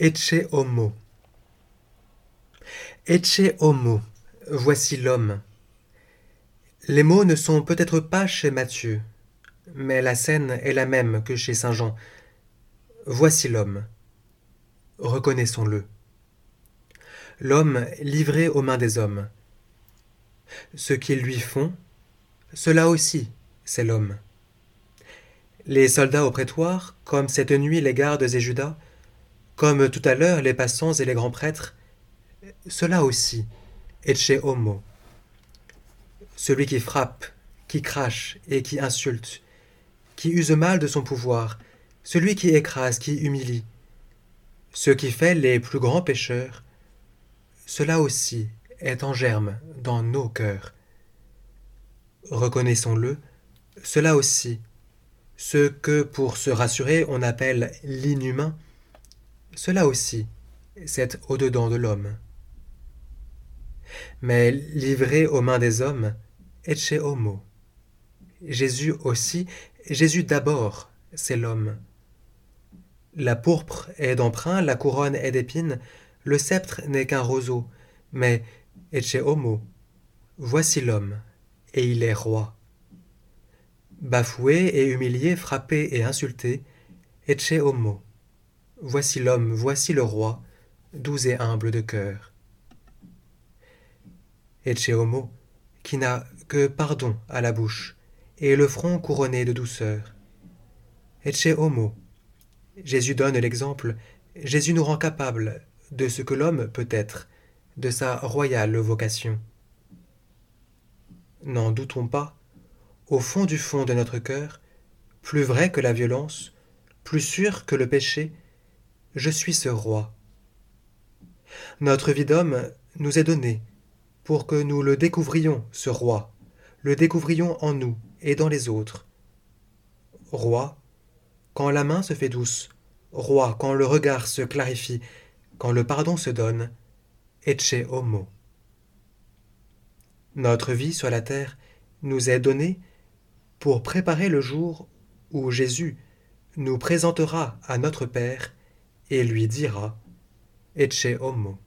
Ecce homo. Ecce homo. Voici l'homme. Les mots ne sont peut-être pas chez Matthieu, mais la scène est la même que chez Saint Jean. Voici l'homme. Reconnaissons-le. L'homme livré aux mains des hommes. Ce qu'ils lui font, cela aussi, c'est l'homme. Les soldats au prétoire, comme cette nuit les gardes et Judas, comme tout à l'heure les passants et les grands prêtres, cela aussi, chez homo. Celui qui frappe, qui crache et qui insulte, qui use mal de son pouvoir, celui qui écrase, qui humilie, ce qui fait les plus grands pécheurs, cela aussi est en germe dans nos cœurs. Reconnaissons-le, cela aussi, ce que pour se rassurer on appelle l'inhumain, cela aussi, c'est au-dedans de l'homme. Mais livré aux mains des hommes, chez homo. Jésus aussi, Jésus d'abord, c'est l'homme. La pourpre est d'emprunt, la couronne est d'épines, le sceptre n'est qu'un roseau, mais chez homo. Voici l'homme, et il est roi. Bafoué et humilié, frappé et insulté, chez homo. Voici l'homme, voici le roi, doux et humble de cœur. Ecce homo, qui n'a que pardon à la bouche, et le front couronné de douceur. Ecce homo. Jésus donne l'exemple, Jésus nous rend capable de ce que l'homme peut être, de sa royale vocation. N'en doutons pas, au fond du fond de notre cœur, plus vrai que la violence, plus sûr que le péché, je suis ce roi. Notre vie d'homme nous est donnée pour que nous le découvrions, ce roi, le découvrions en nous et dans les autres. Roi, quand la main se fait douce, roi, quand le regard se clarifie, quand le pardon se donne, ecce homo. Notre vie sur la terre nous est donnée pour préparer le jour où Jésus nous présentera à notre Père et lui dira Ecce homo.